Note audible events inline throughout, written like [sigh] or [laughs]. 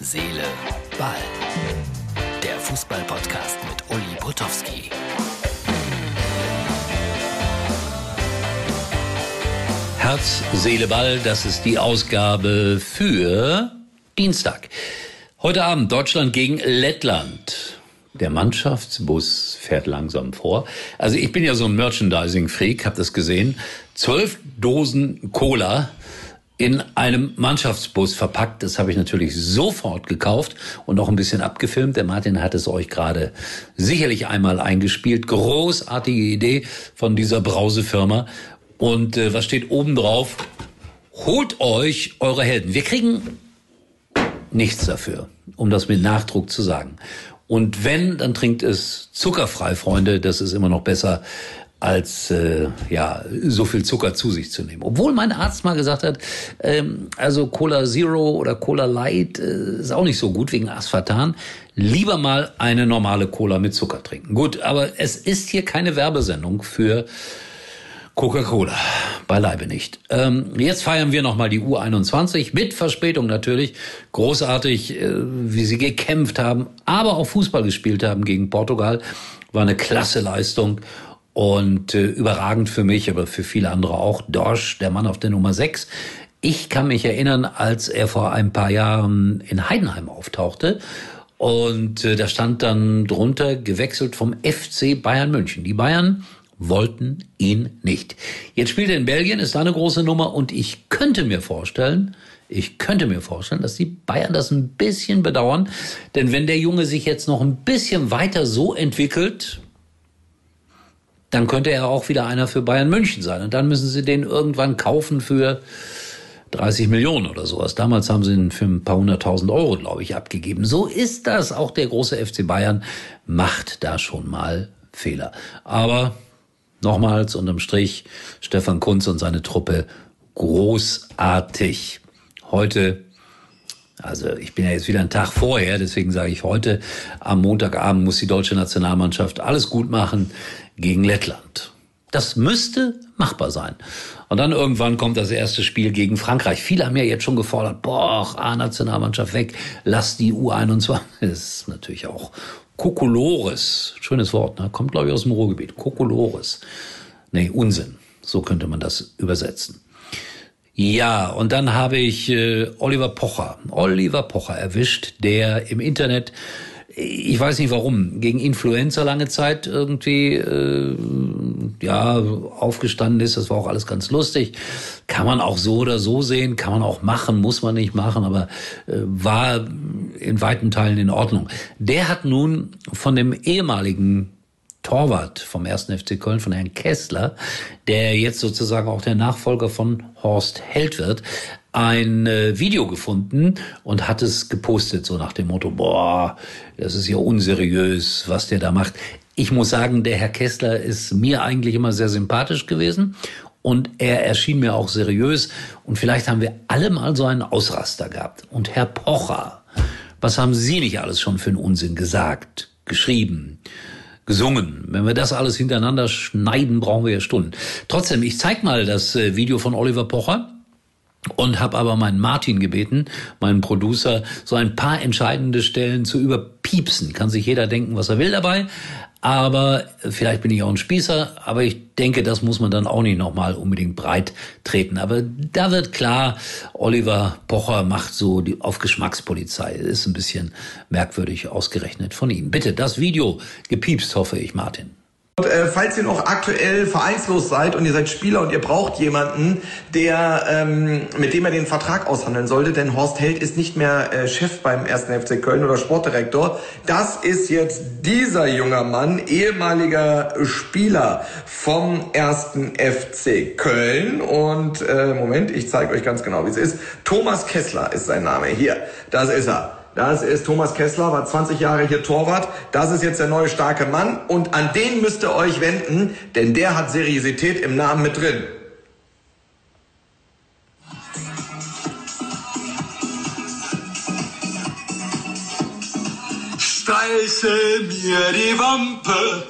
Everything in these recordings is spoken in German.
Seele, Ball. Der Fußball-Podcast mit Uli Potowski. Herz, Seele, Ball, das ist die Ausgabe für Dienstag. Heute Abend Deutschland gegen Lettland. Der Mannschaftsbus fährt langsam vor. Also ich bin ja so ein Merchandising-Freak, hab das gesehen. Zwölf Dosen Cola in einem Mannschaftsbus verpackt. Das habe ich natürlich sofort gekauft und noch ein bisschen abgefilmt. Der Martin hat es euch gerade sicherlich einmal eingespielt. Großartige Idee von dieser Brausefirma. Und äh, was steht oben drauf? Holt euch eure Helden. Wir kriegen nichts dafür, um das mit Nachdruck zu sagen. Und wenn, dann trinkt es zuckerfrei, Freunde. Das ist immer noch besser als äh, ja so viel Zucker zu sich zu nehmen. Obwohl mein Arzt mal gesagt hat, ähm, also Cola Zero oder Cola Light äh, ist auch nicht so gut wegen Aspartan. Lieber mal eine normale Cola mit Zucker trinken. Gut, aber es ist hier keine Werbesendung für Coca-Cola. Beileibe nicht. Ähm, jetzt feiern wir nochmal die U21 mit Verspätung natürlich. Großartig, äh, wie sie gekämpft haben, aber auch Fußball gespielt haben gegen Portugal. War eine klasse Leistung und äh, überragend für mich, aber für viele andere auch. Dorsch, der Mann auf der Nummer 6. Ich kann mich erinnern, als er vor ein paar Jahren in Heidenheim auftauchte. Und äh, da stand dann drunter gewechselt vom FC Bayern München. Die Bayern wollten ihn nicht. Jetzt spielt er in Belgien, ist da eine große Nummer und ich könnte mir vorstellen, ich könnte mir vorstellen, dass die Bayern das ein bisschen bedauern, denn wenn der Junge sich jetzt noch ein bisschen weiter so entwickelt, dann könnte er auch wieder einer für Bayern München sein und dann müssen sie den irgendwann kaufen für 30 Millionen oder sowas. Damals haben sie ihn für ein paar hunderttausend Euro, glaube ich, abgegeben. So ist das. Auch der große FC Bayern macht da schon mal Fehler. Aber Nochmals unterm Strich Stefan Kunz und seine Truppe großartig. Heute, also ich bin ja jetzt wieder einen Tag vorher, deswegen sage ich heute, am Montagabend muss die deutsche Nationalmannschaft alles gut machen gegen Lettland. Das müsste machbar sein. Und dann irgendwann kommt das erste Spiel gegen Frankreich. Viele haben ja jetzt schon gefordert, boah, A-Nationalmannschaft weg, lass die U21. [laughs] Das ist natürlich auch Kokolores, schönes Wort, ne? kommt glaube ich aus dem Ruhrgebiet. Kokolores. Nee, Unsinn. So könnte man das übersetzen. Ja, und dann habe ich äh, Oliver Pocher, Oliver Pocher erwischt, der im Internet ich weiß nicht warum, gegen Influenza lange Zeit irgendwie äh, ja aufgestanden ist. Das war auch alles ganz lustig. Kann man auch so oder so sehen, kann man auch machen, muss man nicht machen, aber äh, war in weiten Teilen in Ordnung. Der hat nun von dem ehemaligen Torwart vom 1. FC Köln, von Herrn Kessler, der jetzt sozusagen auch der Nachfolger von Horst Held wird, ein äh, Video gefunden und hat es gepostet, so nach dem Motto, boah, das ist ja unseriös, was der da macht. Ich muss sagen, der Herr Kessler ist mir eigentlich immer sehr sympathisch gewesen und er erschien mir auch seriös und vielleicht haben wir alle mal so einen Ausraster gehabt. Und Herr Pocher, was haben Sie nicht alles schon für einen Unsinn gesagt, geschrieben? Gesungen. Wenn wir das alles hintereinander schneiden, brauchen wir ja Stunden. Trotzdem, ich zeig mal das äh, Video von Oliver Pocher und habe aber meinen Martin gebeten, meinen Producer, so ein paar entscheidende Stellen zu überpiepsen. Kann sich jeder denken, was er will dabei. Aber vielleicht bin ich auch ein Spießer, aber ich denke, das muss man dann auch nicht nochmal unbedingt breit treten. Aber da wird klar, Oliver Pocher macht so die, auf Geschmackspolizei. Ist ein bisschen merkwürdig ausgerechnet von ihm. Bitte, das Video gepiepst, hoffe ich, Martin. Und, äh, falls ihr noch aktuell vereinslos seid und ihr seid Spieler und ihr braucht jemanden, der ähm, mit dem er den Vertrag aushandeln sollte, denn Horst Held ist nicht mehr äh, Chef beim 1. FC Köln oder Sportdirektor. Das ist jetzt dieser junge Mann, ehemaliger Spieler vom 1. FC Köln. Und äh, Moment, ich zeige euch ganz genau, wie es ist. Thomas Kessler ist sein Name. Hier, das ist er. Das ist Thomas Kessler, war 20 Jahre hier Torwart. Das ist jetzt der neue starke Mann und an den müsst ihr euch wenden, denn der hat Seriosität im Namen mit drin. Streiche mir die Wampe,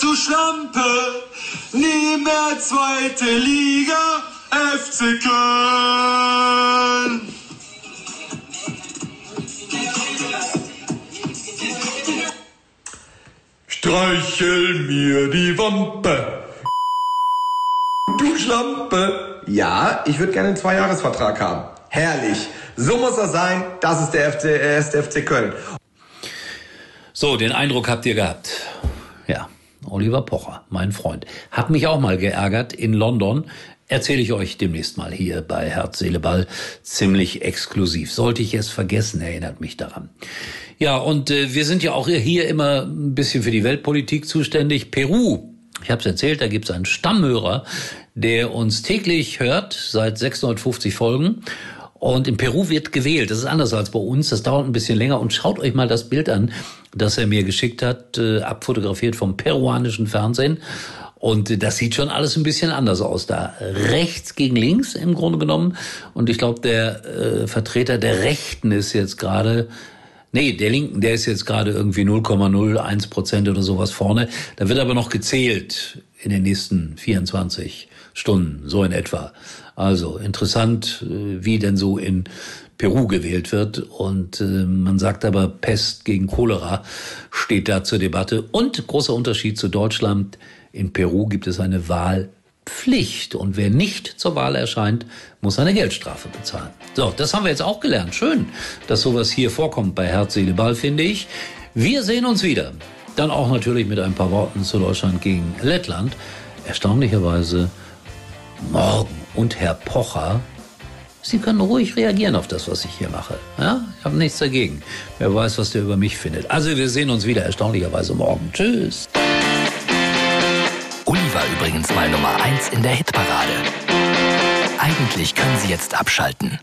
du Schlampe, nie mehr zweite Liga, FC Köln. Streichel mir die Wampe. Du Schlampe. Ja, ich würde gerne einen Zweijahresvertrag haben. Herrlich. So muss das sein. Das ist der FC, äh, ist der FC Köln. So, den Eindruck habt ihr gehabt. Ja. Oliver Pocher, mein Freund, hat mich auch mal geärgert in London. Erzähle ich euch demnächst mal hier bei Herz, Seele, Ball. Ziemlich exklusiv. Sollte ich es vergessen, erinnert mich daran. Ja, und äh, wir sind ja auch hier immer ein bisschen für die Weltpolitik zuständig. Peru. Ich habe es erzählt, da gibt es einen Stammhörer, der uns täglich hört, seit 650 Folgen. Und in Peru wird gewählt. Das ist anders als bei uns. Das dauert ein bisschen länger. Und schaut euch mal das Bild an, das er mir geschickt hat, äh, abfotografiert vom peruanischen Fernsehen. Und das sieht schon alles ein bisschen anders aus da. Rechts gegen links im Grunde genommen. Und ich glaube, der äh, Vertreter der Rechten ist jetzt gerade Nee, der Linken, der ist jetzt gerade irgendwie 0,01 Prozent oder sowas vorne. Da wird aber noch gezählt in den nächsten 24 Stunden, so in etwa. Also interessant, äh, wie denn so in Peru gewählt wird. Und äh, man sagt aber, Pest gegen Cholera steht da zur Debatte. Und großer Unterschied zu Deutschland, in Peru gibt es eine Wahlpflicht. Und wer nicht zur Wahl erscheint, muss eine Geldstrafe bezahlen. So, das haben wir jetzt auch gelernt. Schön, dass sowas hier vorkommt bei Herz, Seele, Ball, finde ich. Wir sehen uns wieder. Dann auch natürlich mit ein paar Worten zu Deutschland gegen Lettland. Erstaunlicherweise morgen. Und Herr Pocher, Sie können ruhig reagieren auf das, was ich hier mache. Ja, ich habe nichts dagegen. Wer weiß, was der über mich findet. Also wir sehen uns wieder erstaunlicherweise morgen. Tschüss. Uli war übrigens mal Nummer 1 in der Hitparade. Eigentlich können Sie jetzt abschalten.